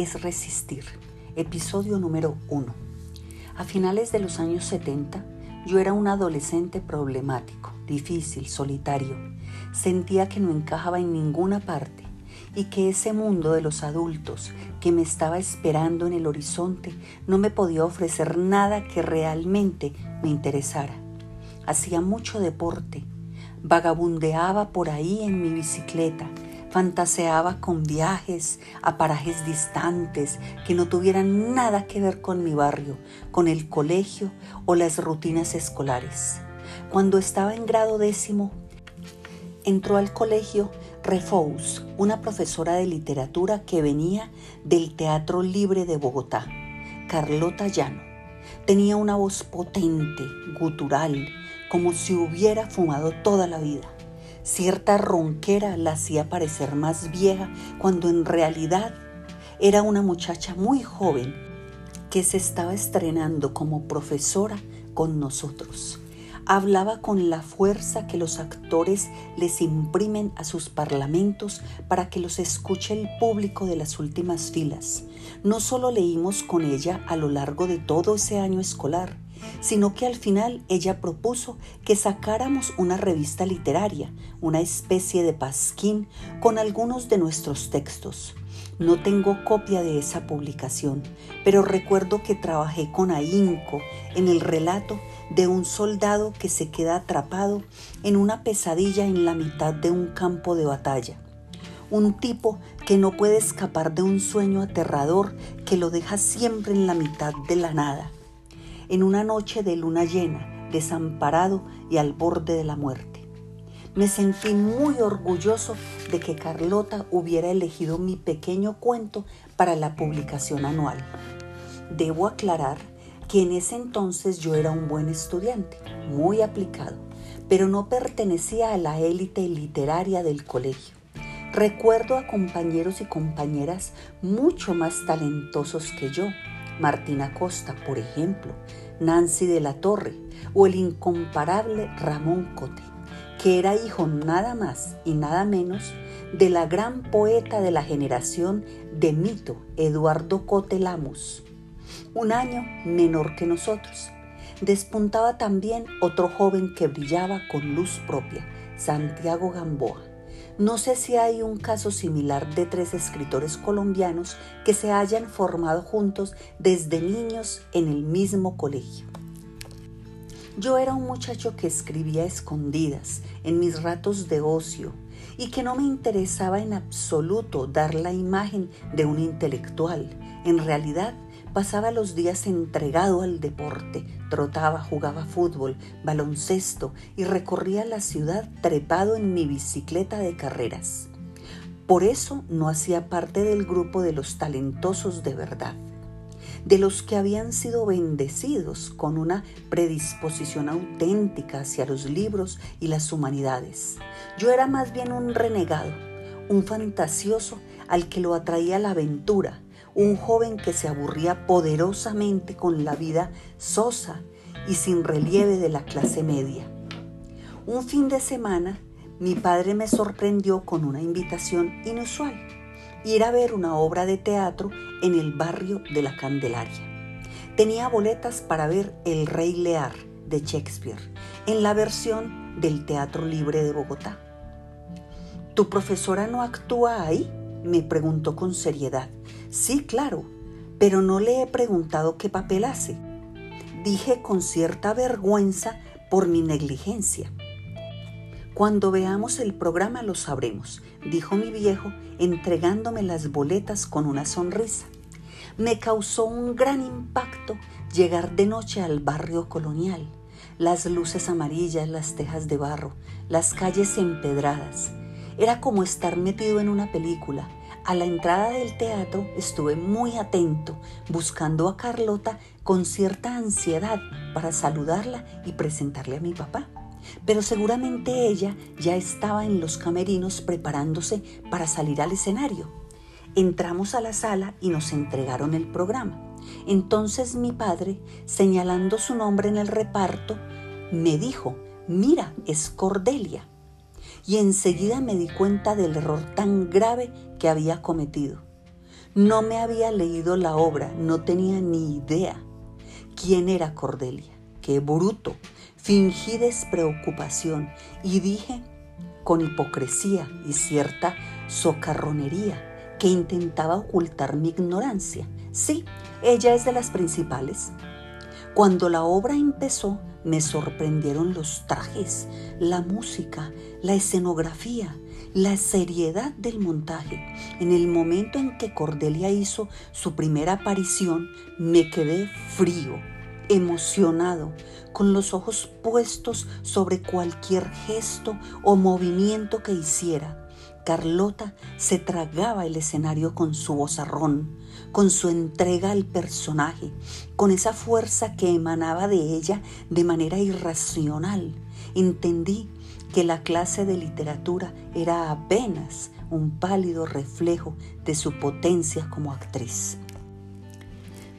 es resistir. Episodio número 1. A finales de los años 70, yo era un adolescente problemático, difícil, solitario. Sentía que no encajaba en ninguna parte y que ese mundo de los adultos que me estaba esperando en el horizonte no me podía ofrecer nada que realmente me interesara. Hacía mucho deporte, vagabundeaba por ahí en mi bicicleta, Fantaseaba con viajes a parajes distantes que no tuvieran nada que ver con mi barrio, con el colegio o las rutinas escolares. Cuando estaba en grado décimo, entró al colegio Refous, una profesora de literatura que venía del Teatro Libre de Bogotá, Carlota Llano. Tenía una voz potente, gutural, como si hubiera fumado toda la vida. Cierta ronquera la hacía parecer más vieja cuando en realidad era una muchacha muy joven que se estaba estrenando como profesora con nosotros. Hablaba con la fuerza que los actores les imprimen a sus parlamentos para que los escuche el público de las últimas filas. No solo leímos con ella a lo largo de todo ese año escolar, sino que al final ella propuso que sacáramos una revista literaria, una especie de pasquín con algunos de nuestros textos. No tengo copia de esa publicación, pero recuerdo que trabajé con ahínco en el relato de un soldado que se queda atrapado en una pesadilla en la mitad de un campo de batalla. Un tipo que no puede escapar de un sueño aterrador que lo deja siempre en la mitad de la nada en una noche de luna llena, desamparado y al borde de la muerte. Me sentí muy orgulloso de que Carlota hubiera elegido mi pequeño cuento para la publicación anual. Debo aclarar que en ese entonces yo era un buen estudiante, muy aplicado, pero no pertenecía a la élite literaria del colegio. Recuerdo a compañeros y compañeras mucho más talentosos que yo, Martina Costa, por ejemplo, Nancy de la Torre o el incomparable Ramón Cote, que era hijo nada más y nada menos de la gran poeta de la generación de mito, Eduardo Cote Lamos, un año menor que nosotros. Despuntaba también otro joven que brillaba con luz propia, Santiago Gamboa. No sé si hay un caso similar de tres escritores colombianos que se hayan formado juntos desde niños en el mismo colegio. Yo era un muchacho que escribía escondidas en mis ratos de ocio y que no me interesaba en absoluto dar la imagen de un intelectual. En realidad, Pasaba los días entregado al deporte, trotaba, jugaba fútbol, baloncesto y recorría la ciudad trepado en mi bicicleta de carreras. Por eso no hacía parte del grupo de los talentosos de verdad, de los que habían sido bendecidos con una predisposición auténtica hacia los libros y las humanidades. Yo era más bien un renegado, un fantasioso al que lo atraía la aventura, un joven que se aburría poderosamente con la vida sosa y sin relieve de la clase media. Un fin de semana, mi padre me sorprendió con una invitación inusual, ir a ver una obra de teatro en el barrio de la Candelaria. Tenía boletas para ver El Rey Lear de Shakespeare en la versión del Teatro Libre de Bogotá. ¿Tu profesora no actúa ahí? Me preguntó con seriedad. Sí, claro, pero no le he preguntado qué papel hace. Dije con cierta vergüenza por mi negligencia. Cuando veamos el programa lo sabremos, dijo mi viejo, entregándome las boletas con una sonrisa. Me causó un gran impacto llegar de noche al barrio colonial, las luces amarillas, las tejas de barro, las calles empedradas. Era como estar metido en una película, a la entrada del teatro estuve muy atento, buscando a Carlota con cierta ansiedad para saludarla y presentarle a mi papá. Pero seguramente ella ya estaba en los camerinos preparándose para salir al escenario. Entramos a la sala y nos entregaron el programa. Entonces mi padre, señalando su nombre en el reparto, me dijo, mira, es Cordelia y enseguida me di cuenta del error tan grave que había cometido. No me había leído la obra, no tenía ni idea quién era Cordelia. Qué bruto. Fingí despreocupación y dije con hipocresía y cierta socarronería que intentaba ocultar mi ignorancia. Sí, ella es de las principales. Cuando la obra empezó, me sorprendieron los trajes, la música, la escenografía, la seriedad del montaje. En el momento en que Cordelia hizo su primera aparición, me quedé frío, emocionado, con los ojos puestos sobre cualquier gesto o movimiento que hiciera. Carlota se tragaba el escenario con su vozarrón, con su entrega al personaje, con esa fuerza que emanaba de ella de manera irracional. Entendí que la clase de literatura era apenas un pálido reflejo de su potencia como actriz.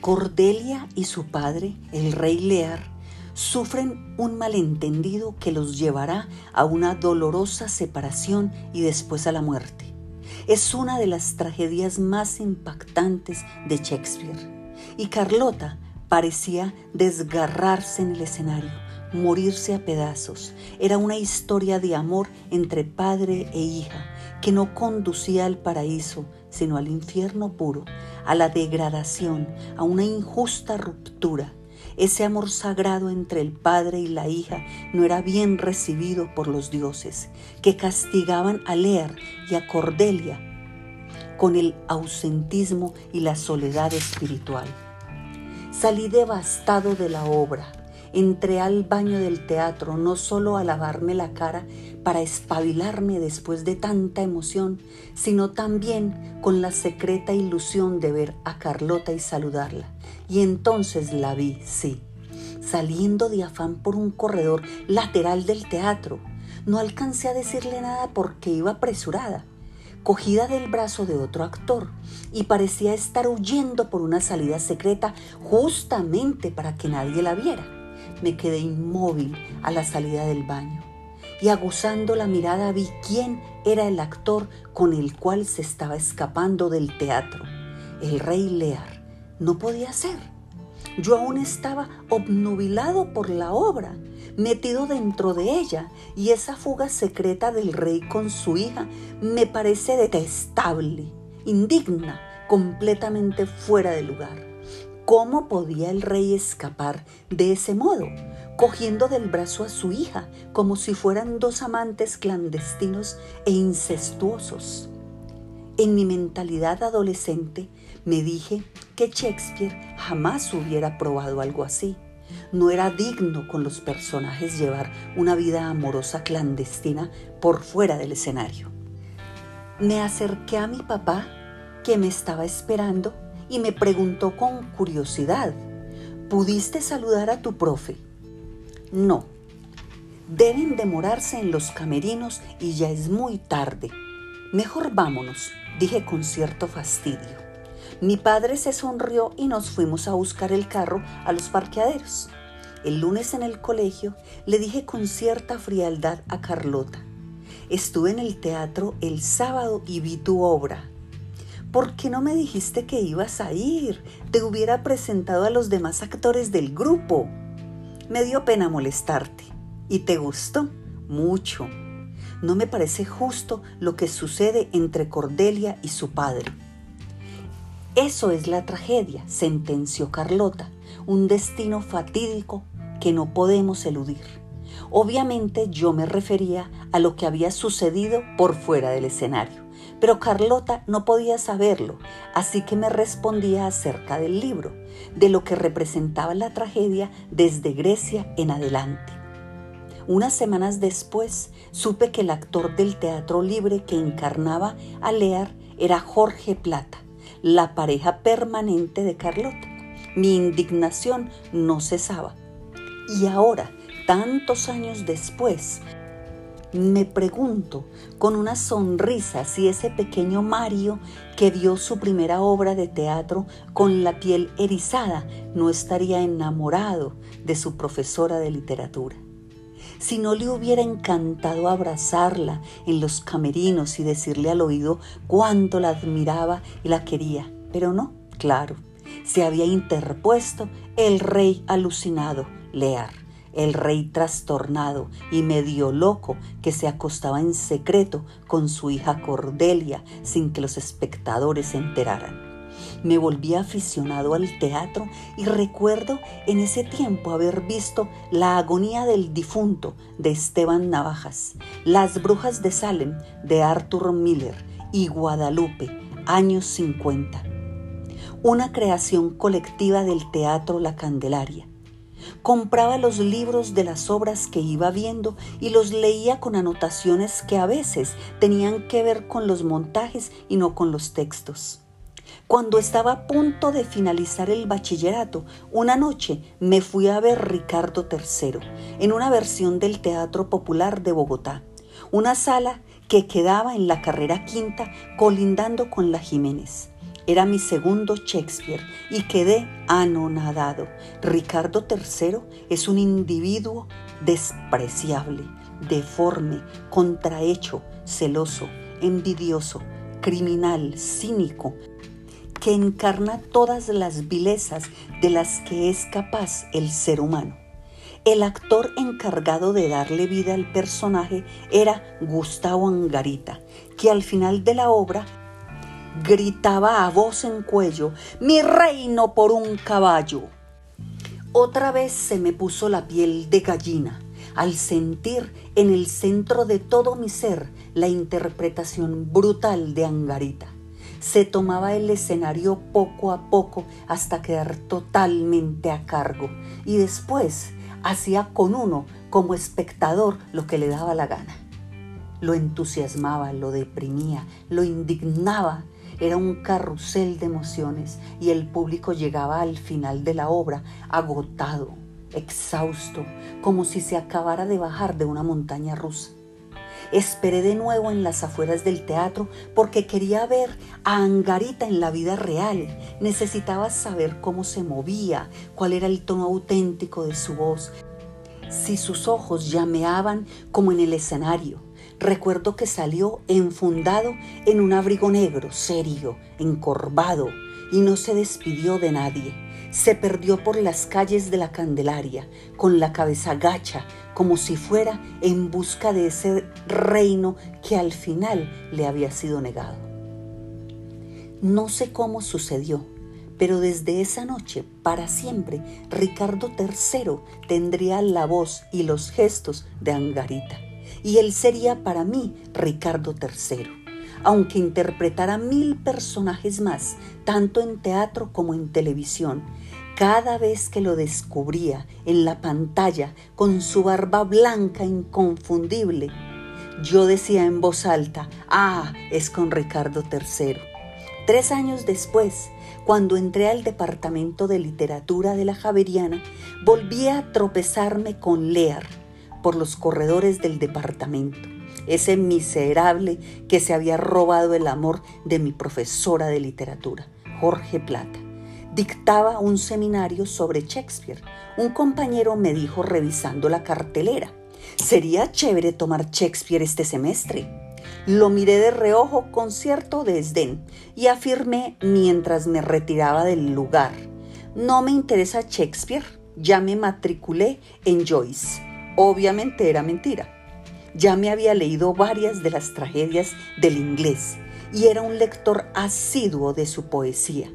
Cordelia y su padre, el rey Lear, sufren un malentendido que los llevará a una dolorosa separación y después a la muerte. Es una de las tragedias más impactantes de Shakespeare. Y Carlota parecía desgarrarse en el escenario, morirse a pedazos. Era una historia de amor entre padre e hija que no conducía al paraíso, sino al infierno puro, a la degradación, a una injusta ruptura. Ese amor sagrado entre el padre y la hija no era bien recibido por los dioses, que castigaban a Lear y a Cordelia con el ausentismo y la soledad espiritual. Salí devastado de la obra, Entré al baño del teatro no solo a lavarme la cara para espabilarme después de tanta emoción, sino también con la secreta ilusión de ver a Carlota y saludarla. Y entonces la vi, sí, saliendo de afán por un corredor lateral del teatro. No alcancé a decirle nada porque iba apresurada cogida del brazo de otro actor y parecía estar huyendo por una salida secreta justamente para que nadie la viera me quedé inmóvil a la salida del baño y aguzando la mirada vi quién era el actor con el cual se estaba escapando del teatro. El rey Lear. No podía ser. Yo aún estaba obnubilado por la obra, metido dentro de ella, y esa fuga secreta del rey con su hija me parece detestable, indigna, completamente fuera de lugar. ¿Cómo podía el rey escapar de ese modo, cogiendo del brazo a su hija como si fueran dos amantes clandestinos e incestuosos? En mi mentalidad adolescente me dije que Shakespeare jamás hubiera probado algo así. No era digno con los personajes llevar una vida amorosa clandestina por fuera del escenario. Me acerqué a mi papá, que me estaba esperando, y me preguntó con curiosidad, ¿pudiste saludar a tu profe? No. Deben demorarse en los camerinos y ya es muy tarde. Mejor vámonos, dije con cierto fastidio. Mi padre se sonrió y nos fuimos a buscar el carro a los parqueaderos. El lunes en el colegio le dije con cierta frialdad a Carlota, estuve en el teatro el sábado y vi tu obra. ¿Por qué no me dijiste que ibas a ir? Te hubiera presentado a los demás actores del grupo. Me dio pena molestarte. ¿Y te gustó? Mucho. No me parece justo lo que sucede entre Cordelia y su padre. Eso es la tragedia, sentenció Carlota, un destino fatídico que no podemos eludir. Obviamente yo me refería a lo que había sucedido por fuera del escenario. Pero Carlota no podía saberlo, así que me respondía acerca del libro, de lo que representaba la tragedia desde Grecia en adelante. Unas semanas después supe que el actor del teatro libre que encarnaba a Lear era Jorge Plata, la pareja permanente de Carlota. Mi indignación no cesaba. Y ahora, tantos años después, me pregunto con una sonrisa si ese pequeño Mario que vio su primera obra de teatro con la piel erizada no estaría enamorado de su profesora de literatura. Si no le hubiera encantado abrazarla en los camerinos y decirle al oído cuánto la admiraba y la quería. Pero no, claro, se había interpuesto el rey alucinado, Lear, el rey trastornado y medio loco que se acostaba en secreto con su hija Cordelia sin que los espectadores se enteraran. Me volví aficionado al teatro y recuerdo en ese tiempo haber visto La agonía del difunto de Esteban Navajas, Las brujas de Salem de Arthur Miller y Guadalupe, años 50. Una creación colectiva del teatro La Candelaria. Compraba los libros de las obras que iba viendo y los leía con anotaciones que a veces tenían que ver con los montajes y no con los textos. Cuando estaba a punto de finalizar el bachillerato, una noche me fui a ver Ricardo III en una versión del Teatro Popular de Bogotá, una sala que quedaba en la carrera quinta colindando con la Jiménez. Era mi segundo Shakespeare y quedé anonadado. Ricardo III es un individuo despreciable, deforme, contrahecho, celoso, envidioso, criminal, cínico, que encarna todas las vilezas de las que es capaz el ser humano. El actor encargado de darle vida al personaje era Gustavo Angarita, que al final de la obra gritaba a voz en cuello, mi reino por un caballo. Otra vez se me puso la piel de gallina al sentir en el centro de todo mi ser la interpretación brutal de Angarita se tomaba el escenario poco a poco hasta quedar totalmente a cargo y después hacía con uno como espectador lo que le daba la gana. Lo entusiasmaba, lo deprimía, lo indignaba. Era un carrusel de emociones y el público llegaba al final de la obra agotado, exhausto, como si se acabara de bajar de una montaña rusa. Esperé de nuevo en las afueras del teatro porque quería ver a Angarita en la vida real. Necesitaba saber cómo se movía, cuál era el tono auténtico de su voz, si sus ojos llameaban como en el escenario. Recuerdo que salió enfundado en un abrigo negro, serio, encorvado, y no se despidió de nadie. Se perdió por las calles de la Candelaria, con la cabeza gacha, como si fuera en busca de ese reino que al final le había sido negado. No sé cómo sucedió, pero desde esa noche, para siempre, Ricardo III tendría la voz y los gestos de Angarita, y él sería para mí Ricardo III, aunque interpretara mil personajes más, tanto en teatro como en televisión, cada vez que lo descubría en la pantalla con su barba blanca inconfundible, yo decía en voz alta, ah, es con Ricardo III. Tres años después, cuando entré al departamento de literatura de la Javeriana, volví a tropezarme con Lear por los corredores del departamento, ese miserable que se había robado el amor de mi profesora de literatura, Jorge Plata dictaba un seminario sobre Shakespeare. Un compañero me dijo revisando la cartelera, sería chévere tomar Shakespeare este semestre. Lo miré de reojo con cierto desdén y afirmé mientras me retiraba del lugar. No me interesa Shakespeare, ya me matriculé en Joyce. Obviamente era mentira. Ya me había leído varias de las tragedias del inglés y era un lector asiduo de su poesía.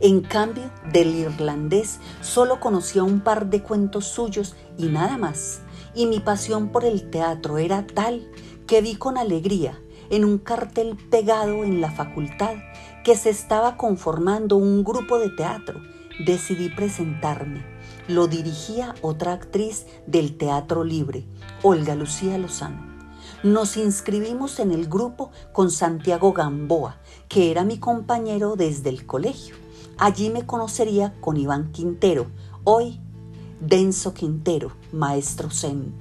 En cambio, del irlandés solo conocía un par de cuentos suyos y nada más. Y mi pasión por el teatro era tal que vi con alegría en un cartel pegado en la facultad que se estaba conformando un grupo de teatro. Decidí presentarme. Lo dirigía otra actriz del Teatro Libre, Olga Lucía Lozano. Nos inscribimos en el grupo con Santiago Gamboa, que era mi compañero desde el colegio. Allí me conocería con Iván Quintero, hoy Denso Quintero, maestro Zen,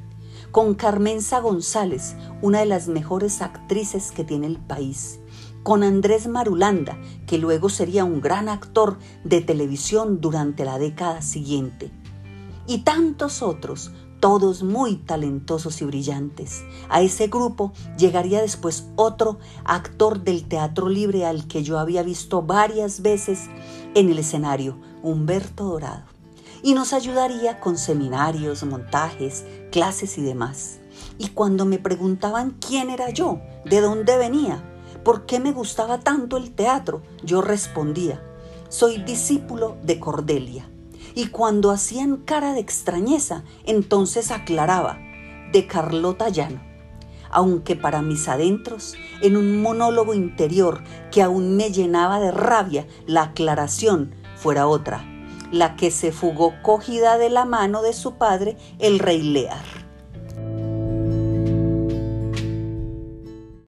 con Carmenza González, una de las mejores actrices que tiene el país, con Andrés Marulanda, que luego sería un gran actor de televisión durante la década siguiente, y tantos otros, todos muy talentosos y brillantes. A ese grupo llegaría después otro actor del teatro libre al que yo había visto varias veces en el escenario, Humberto Dorado, y nos ayudaría con seminarios, montajes, clases y demás. Y cuando me preguntaban quién era yo, de dónde venía, por qué me gustaba tanto el teatro, yo respondía, soy discípulo de Cordelia. Y cuando hacían cara de extrañeza, entonces aclaraba, de Carlota Llano. Aunque para mis adentros, en un monólogo interior que aún me llenaba de rabia, la aclaración fuera otra, la que se fugó cogida de la mano de su padre, el rey Lear.